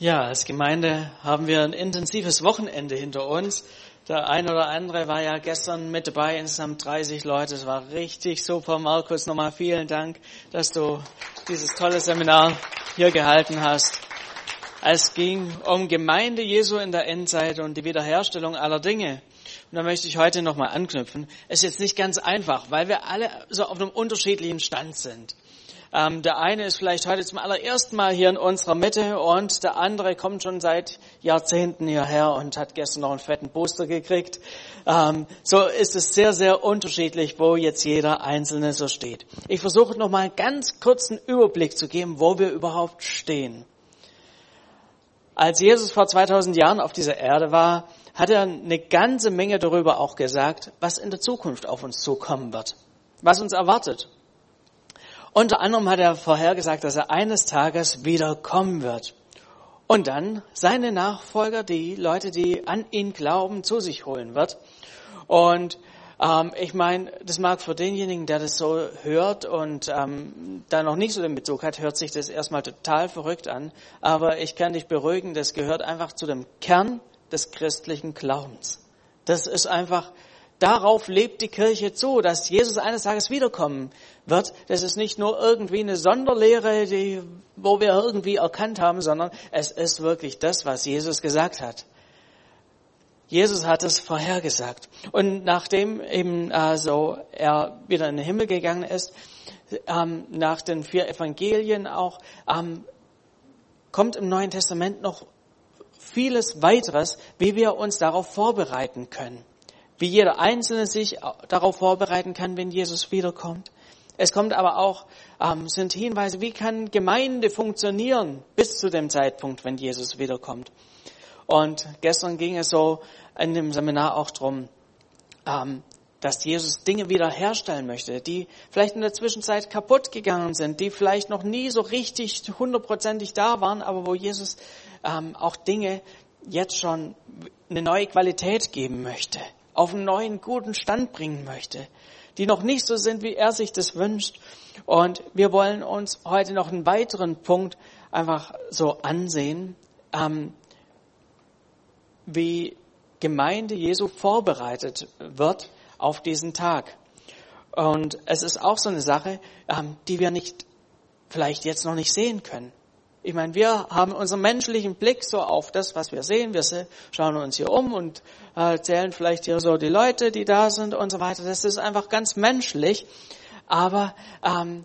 Ja, als Gemeinde haben wir ein intensives Wochenende hinter uns. Der ein oder andere war ja gestern mit dabei, insgesamt 30 Leute. Es war richtig super. Markus, nochmal vielen Dank, dass du dieses tolle Seminar hier gehalten hast. Es ging um Gemeinde Jesu in der Endzeit und die Wiederherstellung aller Dinge. Und da möchte ich heute nochmal anknüpfen. Es ist jetzt nicht ganz einfach, weil wir alle so auf einem unterschiedlichen Stand sind. Ähm, der eine ist vielleicht heute zum allerersten Mal hier in unserer Mitte und der andere kommt schon seit Jahrzehnten hierher und hat gestern noch einen fetten Booster gekriegt. Ähm, so ist es sehr, sehr unterschiedlich, wo jetzt jeder Einzelne so steht. Ich versuche noch mal einen ganz kurzen Überblick zu geben, wo wir überhaupt stehen. Als Jesus vor 2000 Jahren auf dieser Erde war, hat er eine ganze Menge darüber auch gesagt, was in der Zukunft auf uns zukommen wird, was uns erwartet. Unter anderem hat er vorhergesagt, dass er eines Tages wieder kommen wird. Und dann seine Nachfolger, die Leute, die an ihn glauben, zu sich holen wird. Und ähm, ich meine, das mag für denjenigen, der das so hört und ähm, da noch nicht so den Bezug hat, hört sich das erstmal total verrückt an. Aber ich kann dich beruhigen, das gehört einfach zu dem Kern des christlichen Glaubens. Das ist einfach Darauf lebt die Kirche zu, dass Jesus eines Tages wiederkommen wird. Das ist nicht nur irgendwie eine Sonderlehre, die, wo wir irgendwie erkannt haben, sondern es ist wirklich das, was Jesus gesagt hat. Jesus hat es vorhergesagt. Und nachdem eben also er wieder in den Himmel gegangen ist, ähm, nach den vier Evangelien auch, ähm, kommt im Neuen Testament noch vieles weiteres, wie wir uns darauf vorbereiten können wie jeder Einzelne sich darauf vorbereiten kann, wenn Jesus wiederkommt. Es kommt aber auch, ähm, sind Hinweise, wie kann Gemeinde funktionieren bis zu dem Zeitpunkt, wenn Jesus wiederkommt. Und gestern ging es so in dem Seminar auch drum, ähm, dass Jesus Dinge wiederherstellen möchte, die vielleicht in der Zwischenzeit kaputt gegangen sind, die vielleicht noch nie so richtig hundertprozentig da waren, aber wo Jesus ähm, auch Dinge jetzt schon eine neue Qualität geben möchte auf einen neuen guten Stand bringen möchte, die noch nicht so sind, wie er sich das wünscht. Und wir wollen uns heute noch einen weiteren Punkt einfach so ansehen, ähm, wie Gemeinde Jesu vorbereitet wird auf diesen Tag. Und es ist auch so eine Sache, ähm, die wir nicht vielleicht jetzt noch nicht sehen können. Ich meine, wir haben unseren menschlichen Blick so auf das, was wir sehen. Wir schauen uns hier um und äh, zählen vielleicht hier so die Leute, die da sind und so weiter. Das ist einfach ganz menschlich. Aber ähm,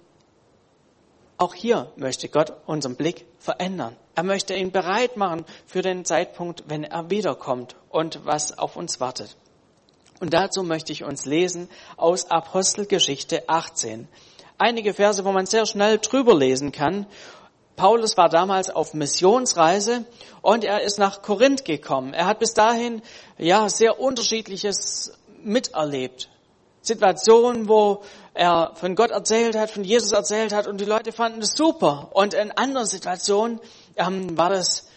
auch hier möchte Gott unseren Blick verändern. Er möchte ihn bereit machen für den Zeitpunkt, wenn er wiederkommt und was auf uns wartet. Und dazu möchte ich uns lesen aus Apostelgeschichte 18. Einige Verse, wo man sehr schnell drüber lesen kann Paulus war damals auf Missionsreise und er ist nach Korinth gekommen. Er hat bis dahin ja sehr unterschiedliches miterlebt. Situationen, wo er von Gott erzählt hat, von Jesus erzählt hat und die Leute fanden es super. Und in anderen Situationen ähm, war das,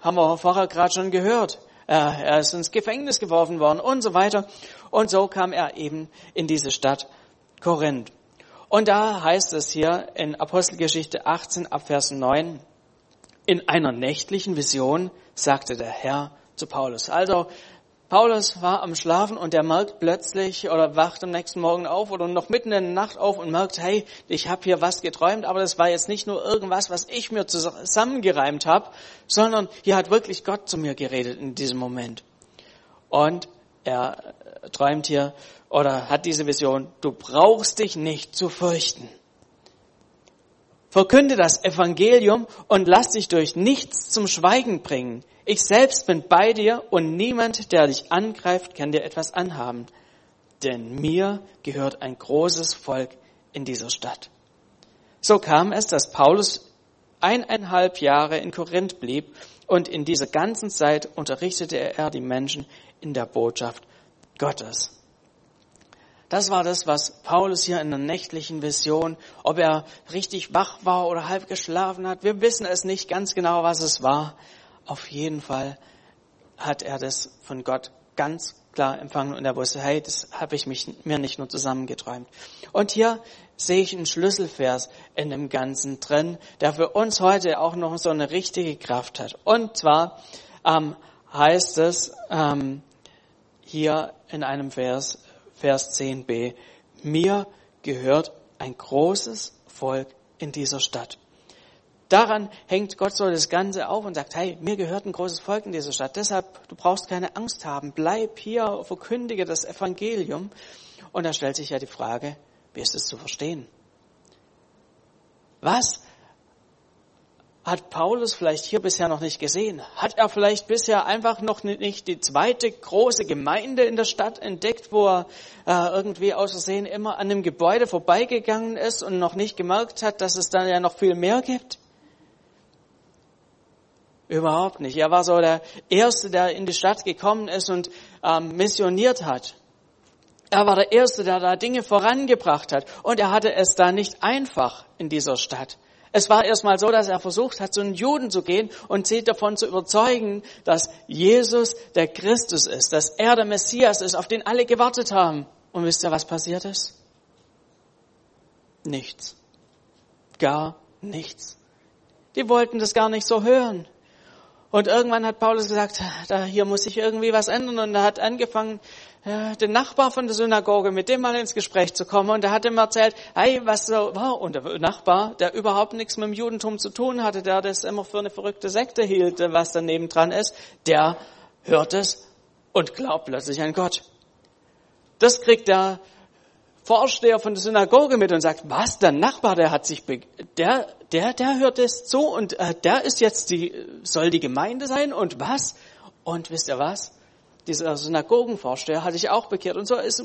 haben wir vorher gerade schon gehört, äh, er ist ins Gefängnis geworfen worden und so weiter. Und so kam er eben in diese Stadt Korinth. Und da heißt es hier in Apostelgeschichte 18 ab Vers 9, in einer nächtlichen Vision sagte der Herr zu Paulus. Also Paulus war am Schlafen und er merkt plötzlich oder wacht am nächsten Morgen auf oder noch mitten in der Nacht auf und merkt, hey, ich habe hier was geträumt, aber das war jetzt nicht nur irgendwas, was ich mir zusammengereimt habe, sondern hier hat wirklich Gott zu mir geredet in diesem Moment. Und er träumt hier oder hat diese Vision, du brauchst dich nicht zu fürchten. Verkünde das Evangelium und lass dich durch nichts zum Schweigen bringen. Ich selbst bin bei dir und niemand, der dich angreift, kann dir etwas anhaben. Denn mir gehört ein großes Volk in dieser Stadt. So kam es, dass Paulus eineinhalb Jahre in Korinth blieb und in dieser ganzen Zeit unterrichtete er die Menschen in der Botschaft Gottes. Das war das, was Paulus hier in der nächtlichen Vision, ob er richtig wach war oder halb geschlafen hat, wir wissen es nicht ganz genau, was es war. Auf jeden Fall hat er das von Gott ganz klar empfangen und er wusste, hey, das habe ich mich, mir nicht nur zusammengeträumt. Und hier sehe ich einen Schlüsselvers in dem Ganzen drin, der für uns heute auch noch so eine richtige Kraft hat. Und zwar ähm, heißt es ähm, hier in einem Vers, Vers 10b, mir gehört ein großes Volk in dieser Stadt. Daran hängt Gott so das Ganze auf und sagt, hey, mir gehört ein großes Volk in dieser Stadt. Deshalb, du brauchst keine Angst haben. Bleib hier, verkündige das Evangelium. Und da stellt sich ja die Frage, wie ist es zu verstehen? Was hat Paulus vielleicht hier bisher noch nicht gesehen? Hat er vielleicht bisher einfach noch nicht die zweite große Gemeinde in der Stadt entdeckt, wo er äh, irgendwie aus Versehen immer an dem Gebäude vorbeigegangen ist und noch nicht gemerkt hat, dass es dann ja noch viel mehr gibt? Überhaupt nicht. Er war so der Erste, der in die Stadt gekommen ist und ähm, missioniert hat. Er war der Erste, der da Dinge vorangebracht hat. Und er hatte es da nicht einfach in dieser Stadt. Es war erstmal so, dass er versucht hat, zu den Juden zu gehen und sie davon zu überzeugen, dass Jesus der Christus ist, dass er der Messias ist, auf den alle gewartet haben. Und wisst ihr, was passiert ist? Nichts. Gar nichts. Die wollten das gar nicht so hören. Und irgendwann hat Paulus gesagt, da hier muss sich irgendwie was ändern. Und er hat angefangen, den Nachbar von der Synagoge, mit dem mal ins Gespräch zu kommen. Und er hat ihm erzählt, hey, was so war. Und der Nachbar, der überhaupt nichts mit dem Judentum zu tun hatte, der das immer für eine verrückte Sekte hielt, was daneben dran ist, der hört es und glaubt plötzlich an Gott. Das kriegt der Vorsteher von der Synagoge mit und sagt, was, der Nachbar, der hat sich, der, der, der hört es zu und äh, der ist jetzt die, soll die Gemeinde sein und was? Und wisst ihr was? Dieser Synagogenvorsteher hat sich auch bekehrt und so ist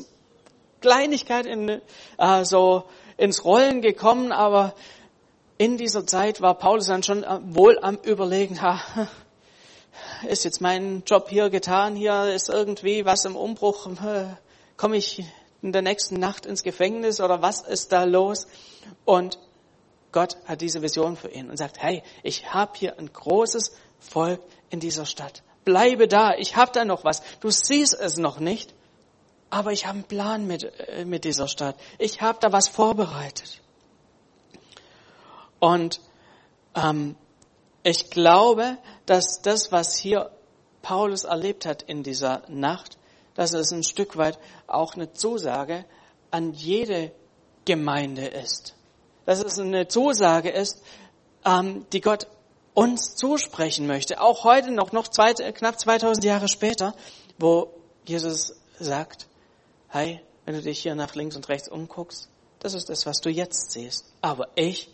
Kleinigkeit in, äh, so ins Rollen gekommen, aber in dieser Zeit war Paulus dann schon äh, wohl am Überlegen, ha, ist jetzt mein Job hier getan, hier ist irgendwie was im Umbruch, komme ich in der nächsten Nacht ins Gefängnis oder was ist da los? Und Gott hat diese Vision für ihn und sagt, hey, ich habe hier ein großes Volk in dieser Stadt. Bleibe da, ich habe da noch was. Du siehst es noch nicht, aber ich habe einen Plan mit, äh, mit dieser Stadt. Ich habe da was vorbereitet. Und ähm, ich glaube, dass das, was hier Paulus erlebt hat in dieser Nacht, dass es ein Stück weit auch eine Zusage an jede Gemeinde ist. Dass es eine Zusage ist, ähm, die Gott uns zusprechen möchte. Auch heute noch, noch zwei, knapp 2000 Jahre später, wo Jesus sagt, hey, wenn du dich hier nach links und rechts umguckst, das ist das, was du jetzt siehst. Aber ich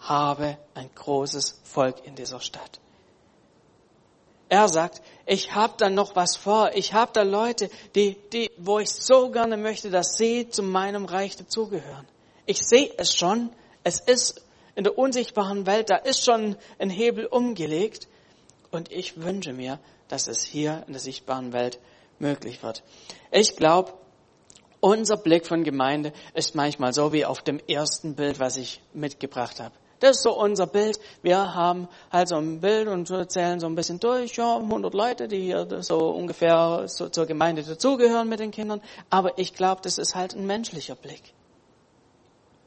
habe ein großes Volk in dieser Stadt. Er sagt, ich habe da noch was vor. Ich habe da Leute, die, die, wo ich so gerne möchte, dass sie zu meinem Reich dazugehören. Ich sehe es schon. Es ist in der unsichtbaren Welt, da ist schon ein Hebel umgelegt. Und ich wünsche mir, dass es hier in der sichtbaren Welt möglich wird. Ich glaube, unser Blick von Gemeinde ist manchmal so wie auf dem ersten Bild, was ich mitgebracht habe. Das ist so unser Bild. Wir haben halt so ein Bild und zählen so ein bisschen durch, ja, 100 Leute, die hier so ungefähr so zur Gemeinde dazugehören mit den Kindern. Aber ich glaube, das ist halt ein menschlicher Blick.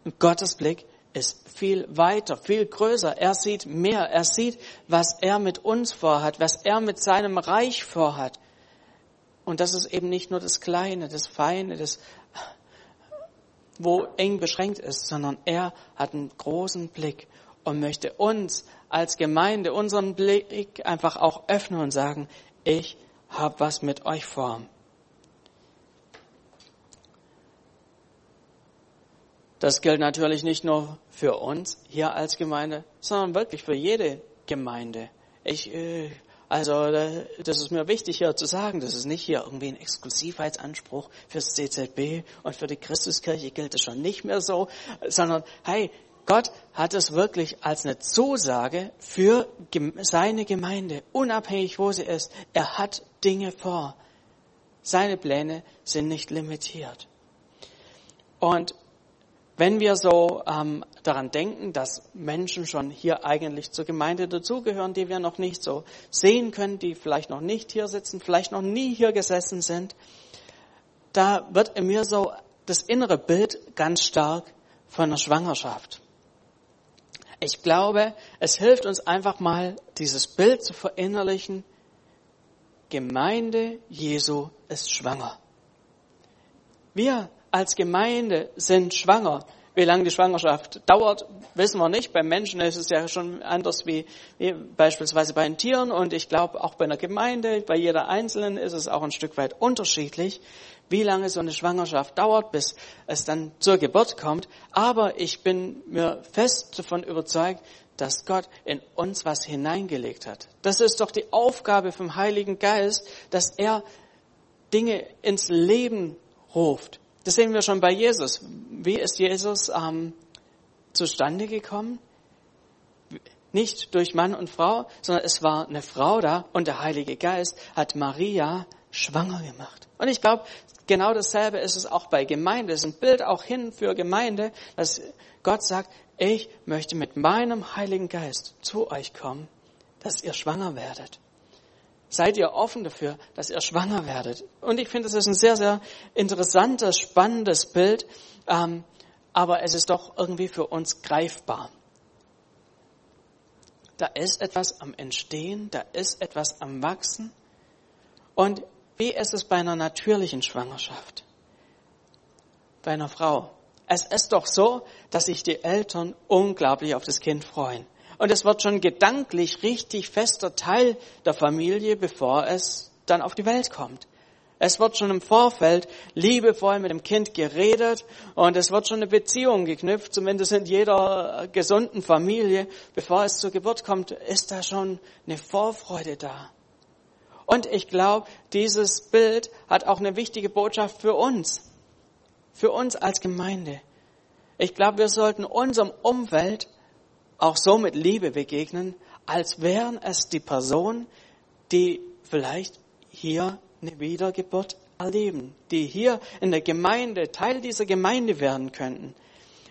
Und Gottes Blick ist viel weiter, viel größer. Er sieht mehr. Er sieht, was er mit uns vorhat, was er mit seinem Reich vorhat. Und das ist eben nicht nur das Kleine, das Feine, das wo eng beschränkt ist, sondern er hat einen großen Blick und möchte uns als Gemeinde unseren Blick einfach auch öffnen und sagen, ich habe was mit euch vor. Das gilt natürlich nicht nur für uns hier als Gemeinde, sondern wirklich für jede Gemeinde. Ich äh, also das ist mir wichtig hier zu sagen, das ist nicht hier irgendwie ein Exklusivheitsanspruch fürs CZB und für die Christuskirche gilt es schon nicht mehr so, sondern hey, Gott hat es wirklich als eine Zusage für seine Gemeinde, unabhängig wo sie ist. Er hat Dinge vor. Seine Pläne sind nicht limitiert. Und wenn wir so ähm, daran denken, dass Menschen schon hier eigentlich zur Gemeinde dazugehören, die wir noch nicht so sehen können, die vielleicht noch nicht hier sitzen, vielleicht noch nie hier gesessen sind, da wird in mir so das innere Bild ganz stark von einer Schwangerschaft. Ich glaube, es hilft uns einfach mal, dieses Bild zu verinnerlichen. Gemeinde Jesu ist schwanger. Wir als Gemeinde sind schwanger. Wie lange die Schwangerschaft dauert, wissen wir nicht. Beim Menschen ist es ja schon anders wie, wie beispielsweise bei den Tieren. Und ich glaube, auch bei einer Gemeinde, bei jeder Einzelnen ist es auch ein Stück weit unterschiedlich, wie lange so eine Schwangerschaft dauert, bis es dann zur Geburt kommt. Aber ich bin mir fest davon überzeugt, dass Gott in uns was hineingelegt hat. Das ist doch die Aufgabe vom Heiligen Geist, dass er Dinge ins Leben ruft. Das sehen wir schon bei Jesus. Wie ist Jesus ähm, zustande gekommen? Nicht durch Mann und Frau, sondern es war eine Frau da und der Heilige Geist hat Maria schwanger gemacht. Und ich glaube, genau dasselbe ist es auch bei Gemeinde. Es ist ein Bild auch hin für Gemeinde, dass Gott sagt, ich möchte mit meinem Heiligen Geist zu euch kommen, dass ihr schwanger werdet seid ihr offen dafür, dass ihr schwanger werdet. Und ich finde, das ist ein sehr, sehr interessantes, spannendes Bild, ähm, aber es ist doch irgendwie für uns greifbar. Da ist etwas am Entstehen, da ist etwas am Wachsen. Und wie ist es bei einer natürlichen Schwangerschaft? Bei einer Frau. Es ist doch so, dass sich die Eltern unglaublich auf das Kind freuen und es wird schon gedanklich richtig fester Teil der Familie, bevor es dann auf die Welt kommt. Es wird schon im Vorfeld liebevoll mit dem Kind geredet und es wird schon eine Beziehung geknüpft, zumindest in jeder gesunden Familie. Bevor es zur Geburt kommt, ist da schon eine Vorfreude da. Und ich glaube, dieses Bild hat auch eine wichtige Botschaft für uns, für uns als Gemeinde. Ich glaube, wir sollten unserem Umfeld auch so mit Liebe begegnen, als wären es die Personen, die vielleicht hier eine Wiedergeburt erleben, die hier in der Gemeinde, Teil dieser Gemeinde werden könnten.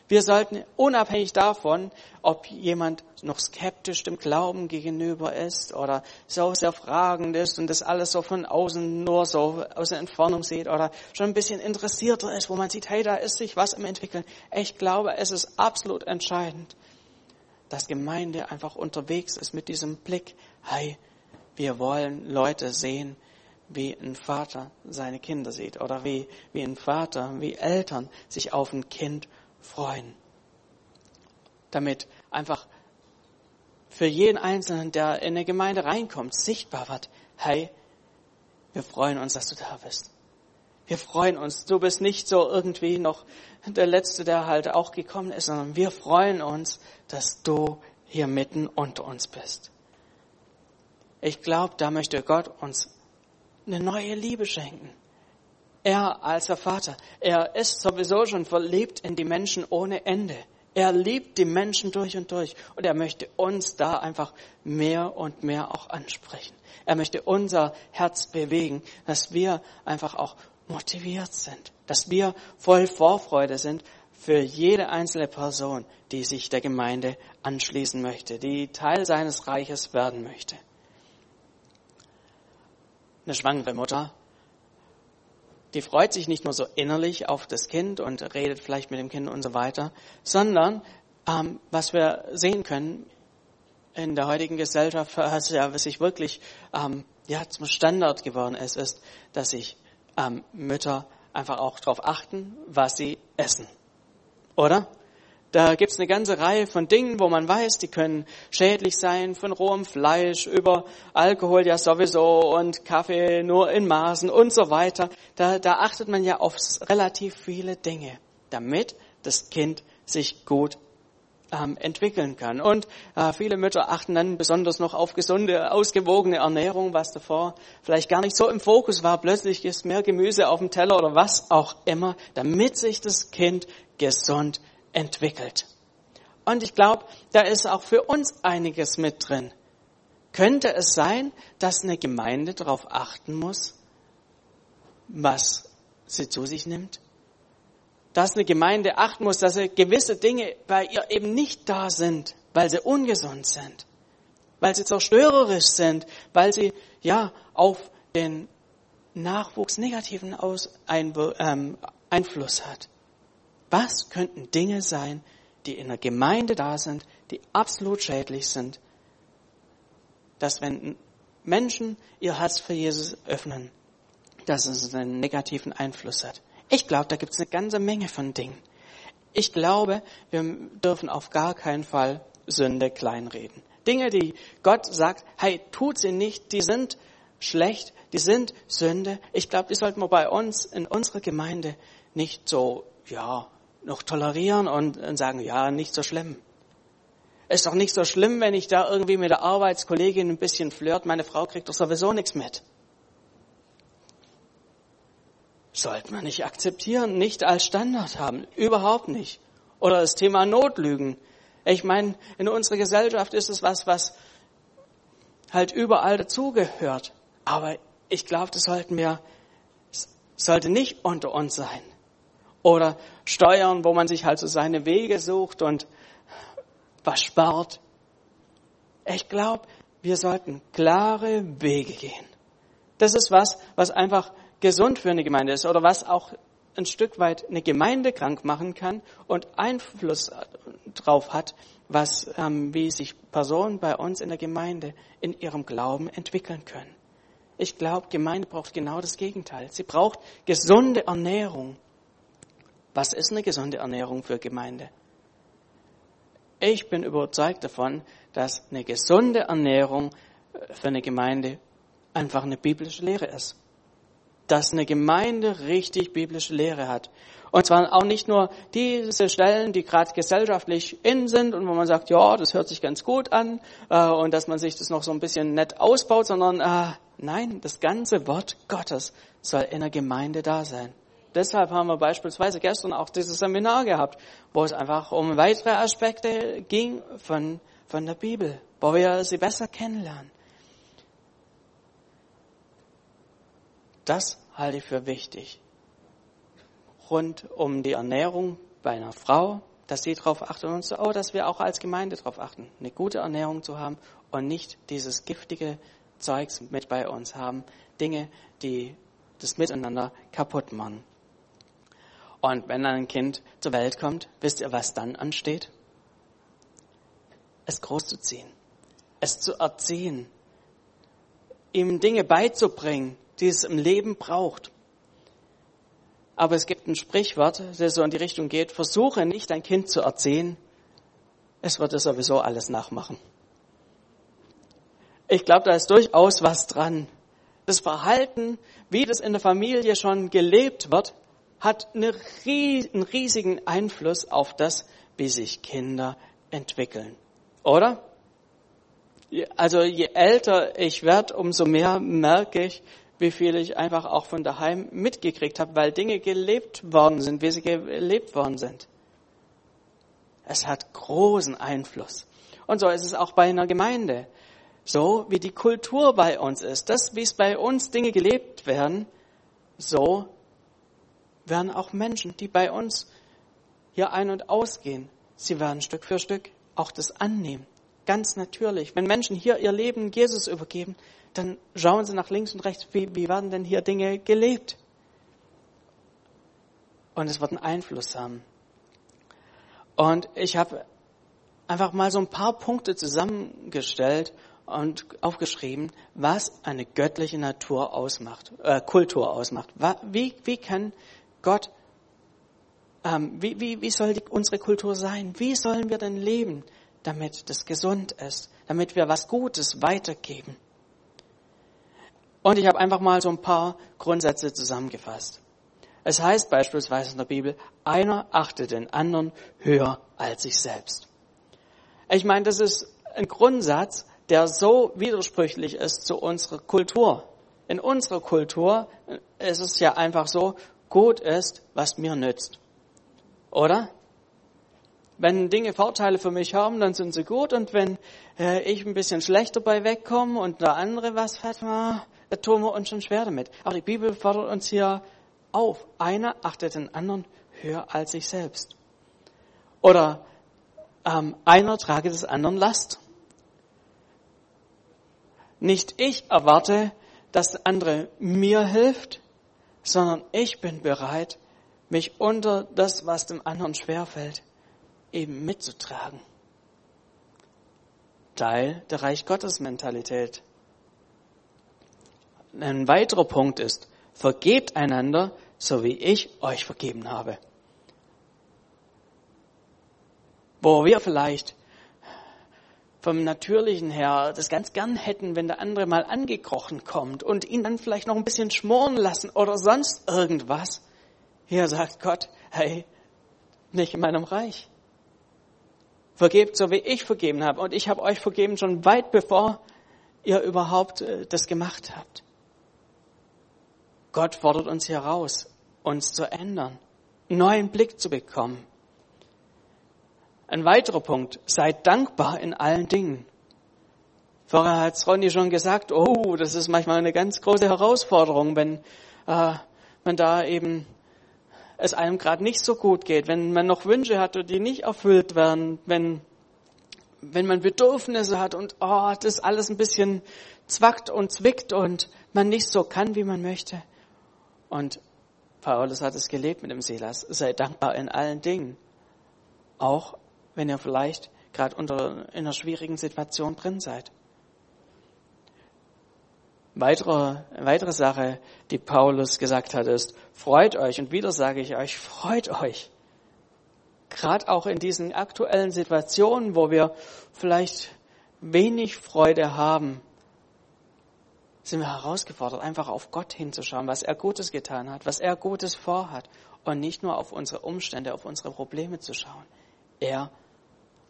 Wir sollten unabhängig davon, ob jemand noch skeptisch dem Glauben gegenüber ist oder so sehr fragend ist und das alles so von außen nur so aus der Entfernung sieht oder schon ein bisschen interessierter ist, wo man sieht, hey, da ist sich was im Entwickeln. Ich glaube, es ist absolut entscheidend, dass Gemeinde einfach unterwegs ist mit diesem Blick, hey, wir wollen Leute sehen, wie ein Vater seine Kinder sieht oder wie, wie ein Vater, wie Eltern sich auf ein Kind freuen. Damit einfach für jeden Einzelnen, der in eine Gemeinde reinkommt, sichtbar wird, hey, wir freuen uns, dass du da bist. Wir freuen uns. Du bist nicht so irgendwie noch der Letzte, der halt auch gekommen ist, sondern wir freuen uns, dass du hier mitten unter uns bist. Ich glaube, da möchte Gott uns eine neue Liebe schenken. Er als der Vater, er ist sowieso schon verliebt in die Menschen ohne Ende. Er liebt die Menschen durch und durch und er möchte uns da einfach mehr und mehr auch ansprechen. Er möchte unser Herz bewegen, dass wir einfach auch motiviert sind, dass wir voll Vorfreude sind für jede einzelne Person, die sich der Gemeinde anschließen möchte, die Teil seines Reiches werden möchte. Eine schwangere Mutter, die freut sich nicht nur so innerlich auf das Kind und redet vielleicht mit dem Kind und so weiter, sondern ähm, was wir sehen können in der heutigen Gesellschaft, was sich wirklich ähm, ja zum Standard geworden ist, ist, dass sich ähm, Mütter einfach auch darauf achten, was sie essen. Oder? Da gibt's eine ganze Reihe von Dingen, wo man weiß, die können schädlich sein, von rohem Fleisch über Alkohol ja sowieso und Kaffee nur in Maßen und so weiter. Da, da achtet man ja auf relativ viele Dinge, damit das Kind sich gut ähm, entwickeln kann. Und äh, viele Mütter achten dann besonders noch auf gesunde, ausgewogene Ernährung, was davor vielleicht gar nicht so im Fokus war. Plötzlich ist mehr Gemüse auf dem Teller oder was auch immer, damit sich das Kind gesund entwickelt. Und ich glaube, da ist auch für uns einiges mit drin. Könnte es sein, dass eine Gemeinde darauf achten muss, was sie zu sich nimmt? Dass eine Gemeinde achten muss, dass gewisse Dinge bei ihr eben nicht da sind, weil sie ungesund sind, weil sie zerstörerisch sind, weil sie ja auf den Nachwuchs negativen Aus ein, ähm, Einfluss hat. Was könnten Dinge sein, die in der Gemeinde da sind, die absolut schädlich sind, dass wenn Menschen ihr Herz für Jesus öffnen, dass es einen negativen Einfluss hat. Ich glaube, da gibt es eine ganze Menge von Dingen. Ich glaube, wir dürfen auf gar keinen Fall Sünde kleinreden. Dinge, die Gott sagt, hey, tut sie nicht, die sind schlecht, die sind Sünde. Ich glaube, die sollten wir bei uns in unserer Gemeinde nicht so, ja, noch tolerieren und, sagen, ja, nicht so schlimm. Ist doch nicht so schlimm, wenn ich da irgendwie mit der Arbeitskollegin ein bisschen flirt. Meine Frau kriegt doch sowieso nichts mit. Sollte man nicht akzeptieren, nicht als Standard haben. Überhaupt nicht. Oder das Thema Notlügen. Ich meine, in unserer Gesellschaft ist es was, was halt überall dazugehört. Aber ich glaube, das sollten wir, sollte nicht unter uns sein. Oder Steuern, wo man sich halt so seine Wege sucht und was spart. Ich glaube, wir sollten klare Wege gehen. Das ist was, was einfach gesund für eine Gemeinde ist oder was auch ein Stück weit eine Gemeinde krank machen kann und Einfluss drauf hat, was, ähm, wie sich Personen bei uns in der Gemeinde in ihrem Glauben entwickeln können. Ich glaube, Gemeinde braucht genau das Gegenteil. Sie braucht gesunde Ernährung. Was ist eine gesunde Ernährung für Gemeinde? Ich bin überzeugt davon, dass eine gesunde Ernährung äh, für eine Gemeinde einfach eine biblische Lehre ist. Dass eine Gemeinde richtig biblische Lehre hat. Und zwar auch nicht nur diese Stellen, die gerade gesellschaftlich in sind und wo man sagt, ja, das hört sich ganz gut an äh, und dass man sich das noch so ein bisschen nett ausbaut, sondern äh, nein, das ganze Wort Gottes soll in der Gemeinde da sein. Deshalb haben wir beispielsweise gestern auch dieses Seminar gehabt, wo es einfach um weitere Aspekte ging von, von der Bibel, wo wir sie besser kennenlernen. Das halte ich für wichtig. Rund um die Ernährung bei einer Frau, dass sie darauf achtet und so, oh, dass wir auch als Gemeinde darauf achten, eine gute Ernährung zu haben und nicht dieses giftige Zeugs mit bei uns haben, Dinge, die das Miteinander kaputt machen. Und wenn dann ein Kind zur Welt kommt, wisst ihr, was dann ansteht? Es großzuziehen, es zu erziehen, ihm Dinge beizubringen, die es im Leben braucht. Aber es gibt ein Sprichwort, das so in die Richtung geht, versuche nicht dein Kind zu erziehen, es wird es sowieso alles nachmachen. Ich glaube, da ist durchaus was dran. Das Verhalten, wie das in der Familie schon gelebt wird, hat einen riesigen Einfluss auf das, wie sich Kinder entwickeln. Oder? Also je älter ich werde, umso mehr merke ich, wie viel ich einfach auch von daheim mitgekriegt habe, weil Dinge gelebt worden sind, wie sie gelebt worden sind. Es hat großen Einfluss. Und so ist es auch bei einer Gemeinde. So wie die Kultur bei uns ist, das, wie es bei uns Dinge gelebt werden, so werden auch Menschen, die bei uns hier ein- und ausgehen, sie werden Stück für Stück auch das annehmen. Ganz natürlich. Wenn Menschen hier ihr Leben Jesus übergeben, dann schauen sie nach links und rechts, wie, wie werden denn hier Dinge gelebt? Und es wird einen Einfluss haben. Und ich habe einfach mal so ein paar Punkte zusammengestellt und aufgeschrieben, was eine göttliche Natur ausmacht, äh, Kultur ausmacht. Wie, wie kann Gott, ähm, wie, wie, wie soll die, unsere Kultur sein? Wie sollen wir denn leben, damit das gesund ist, damit wir was Gutes weitergeben? Und ich habe einfach mal so ein paar Grundsätze zusammengefasst. Es heißt beispielsweise in der Bibel, einer achtet den anderen höher als sich selbst. Ich meine, das ist ein Grundsatz, der so widersprüchlich ist zu unserer Kultur. In unserer Kultur ist es ja einfach so, gut ist, was mir nützt. Oder? Wenn Dinge Vorteile für mich haben, dann sind sie gut und wenn äh, ich ein bisschen schlechter bei wegkomme und der andere was hat, ah, tun wir uns schon schwer damit. Aber die Bibel fordert uns hier auf. Einer achtet den anderen höher als sich selbst. Oder ähm, einer trage des anderen Last. Nicht ich erwarte, dass der andere mir hilft, sondern ich bin bereit, mich unter das, was dem anderen schwerfällt, eben mitzutragen. Teil der Reich Gottes Mentalität. Ein weiterer Punkt ist, vergebt einander, so wie ich euch vergeben habe. Wo wir vielleicht vom Natürlichen her das ganz gern hätten, wenn der andere mal angekrochen kommt und ihn dann vielleicht noch ein bisschen schmoren lassen oder sonst irgendwas. Hier sagt Gott, hey, nicht in meinem Reich. Vergebt so, wie ich vergeben habe. Und ich habe euch vergeben schon weit bevor ihr überhaupt äh, das gemacht habt. Gott fordert uns heraus, uns zu ändern, neuen Blick zu bekommen. Ein weiterer Punkt, seid dankbar in allen Dingen. Vorher hat Ronny schon gesagt, oh, das ist manchmal eine ganz große Herausforderung, wenn äh, man da eben es einem gerade nicht so gut geht, wenn man noch Wünsche hat, die nicht erfüllt werden, wenn, wenn man Bedürfnisse hat und oh, das alles ein bisschen zwackt und zwickt und man nicht so kann, wie man möchte. Und Paulus hat es gelebt mit dem Silas. Sei dankbar in allen Dingen. Auch wenn ihr vielleicht gerade unter in einer schwierigen Situation drin seid. Weitere, weitere Sache, die Paulus gesagt hat, ist, freut euch. Und wieder sage ich euch, freut euch. Gerade auch in diesen aktuellen Situationen, wo wir vielleicht wenig Freude haben, sind wir herausgefordert, einfach auf Gott hinzuschauen, was er Gutes getan hat, was er Gutes vorhat und nicht nur auf unsere Umstände, auf unsere Probleme zu schauen. Er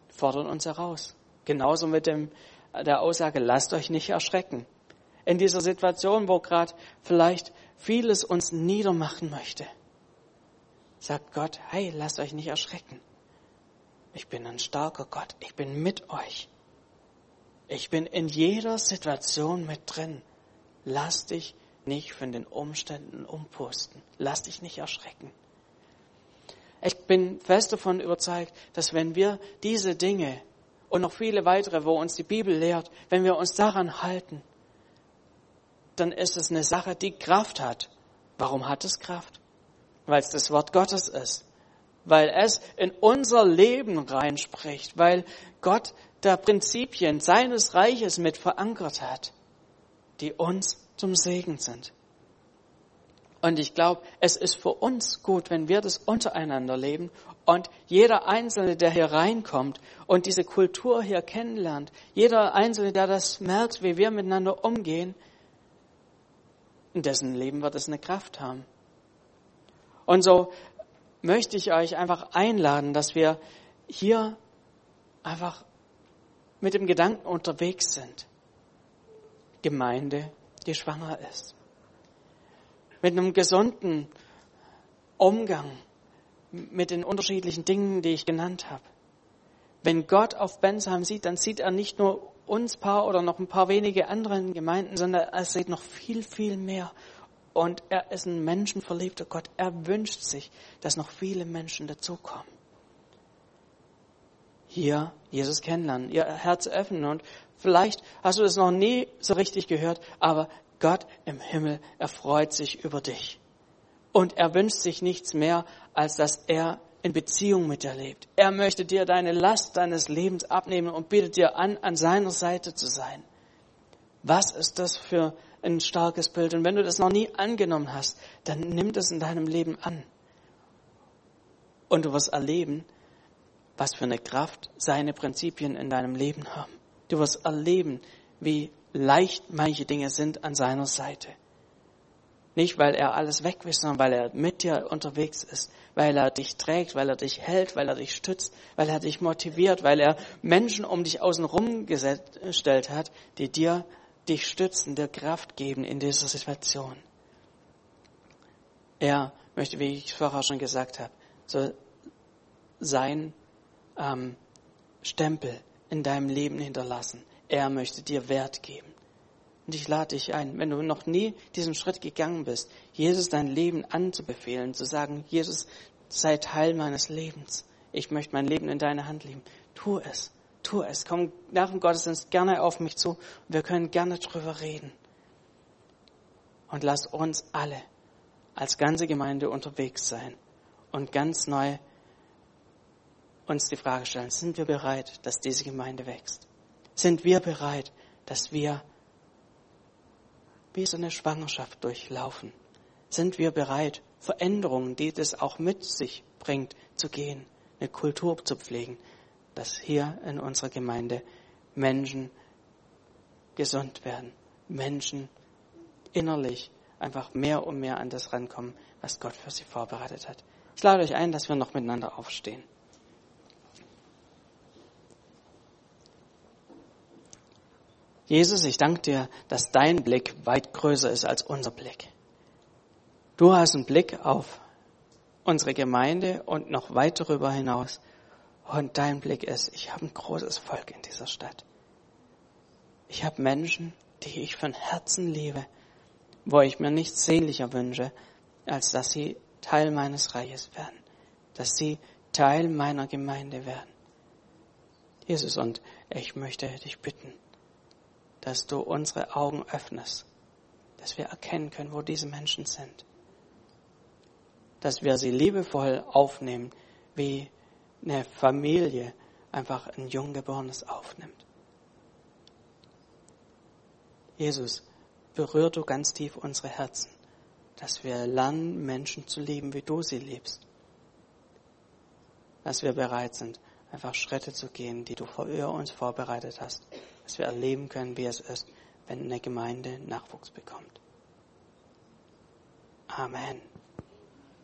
fordert uns heraus. Genauso mit dem, der Aussage, lasst euch nicht erschrecken. In dieser Situation, wo gerade vielleicht vieles uns niedermachen möchte, sagt Gott, hey, lasst euch nicht erschrecken. Ich bin ein starker Gott. Ich bin mit euch. Ich bin in jeder Situation mit drin. Lass dich nicht von den Umständen umpusten. Lass dich nicht erschrecken. Ich bin fest davon überzeugt, dass wenn wir diese Dinge und noch viele weitere, wo uns die Bibel lehrt, wenn wir uns daran halten, dann ist es eine Sache, die Kraft hat. Warum hat es Kraft? Weil es das Wort Gottes ist. Weil es in unser Leben reinspricht. Weil Gott da Prinzipien seines Reiches mit verankert hat, die uns zum Segen sind. Und ich glaube, es ist für uns gut, wenn wir das untereinander leben und jeder Einzelne, der hier reinkommt und diese Kultur hier kennenlernt, jeder Einzelne, der das merkt, wie wir miteinander umgehen, in dessen Leben wird es eine Kraft haben. Und so möchte ich euch einfach einladen, dass wir hier einfach mit dem Gedanken unterwegs sind. Gemeinde, die schwanger ist mit einem gesunden Umgang mit den unterschiedlichen Dingen, die ich genannt habe. Wenn Gott auf Bensheim sieht, dann sieht er nicht nur uns paar oder noch ein paar wenige anderen Gemeinden, sondern er sieht noch viel, viel mehr. Und er ist ein menschenverliebter Gott. Er wünscht sich, dass noch viele Menschen dazukommen. Hier Jesus kennenlernen, ihr Herz öffnen. Und vielleicht hast du das noch nie so richtig gehört, aber Gott im Himmel erfreut sich über dich. Und er wünscht sich nichts mehr, als dass er in Beziehung mit dir lebt. Er möchte dir deine Last deines Lebens abnehmen und bietet dir an, an seiner Seite zu sein. Was ist das für ein starkes Bild? Und wenn du das noch nie angenommen hast, dann nimm das in deinem Leben an. Und du wirst erleben, was für eine Kraft seine Prinzipien in deinem Leben haben. Du wirst erleben, wie leicht manche Dinge sind an seiner Seite. Nicht, weil er alles wegwischt, sondern weil er mit dir unterwegs ist, weil er dich trägt, weil er dich hält, weil er dich stützt, weil er dich motiviert, weil er Menschen um dich außenrum gestellt hat, die dir dich stützen, dir Kraft geben in dieser Situation. Er möchte, wie ich vorher schon gesagt habe, so sein ähm, Stempel in deinem Leben hinterlassen. Er möchte dir Wert geben. Und ich lade dich ein, wenn du noch nie diesen Schritt gegangen bist, Jesus dein Leben anzubefehlen, zu sagen, Jesus, sei Teil meines Lebens. Ich möchte mein Leben in deine Hand legen. Tu es, tu es. Komm nach dem Gottesdienst gerne auf mich zu. Wir können gerne drüber reden. Und lass uns alle als ganze Gemeinde unterwegs sein und ganz neu uns die Frage stellen, sind wir bereit, dass diese Gemeinde wächst? Sind wir bereit, dass wir wie so eine Schwangerschaft durchlaufen? Sind wir bereit, Veränderungen, die das auch mit sich bringt, zu gehen, eine Kultur zu pflegen, dass hier in unserer Gemeinde Menschen gesund werden, Menschen innerlich einfach mehr und mehr an das rankommen, was Gott für sie vorbereitet hat. Ich lade euch ein, dass wir noch miteinander aufstehen. Jesus, ich danke dir, dass dein Blick weit größer ist als unser Blick. Du hast einen Blick auf unsere Gemeinde und noch weit darüber hinaus. Und dein Blick ist, ich habe ein großes Volk in dieser Stadt. Ich habe Menschen, die ich von Herzen liebe, wo ich mir nichts sehnlicher wünsche, als dass sie Teil meines Reiches werden, dass sie Teil meiner Gemeinde werden. Jesus, und ich möchte dich bitten, dass du unsere Augen öffnest, dass wir erkennen können, wo diese Menschen sind, dass wir sie liebevoll aufnehmen, wie eine Familie einfach ein Junggeborenes aufnimmt. Jesus, berühr du ganz tief unsere Herzen, dass wir lernen, Menschen zu lieben, wie du sie liebst. Dass wir bereit sind, einfach Schritte zu gehen, die du für uns vorbereitet hast dass wir erleben können, wie es ist, wenn eine Gemeinde Nachwuchs bekommt. Amen.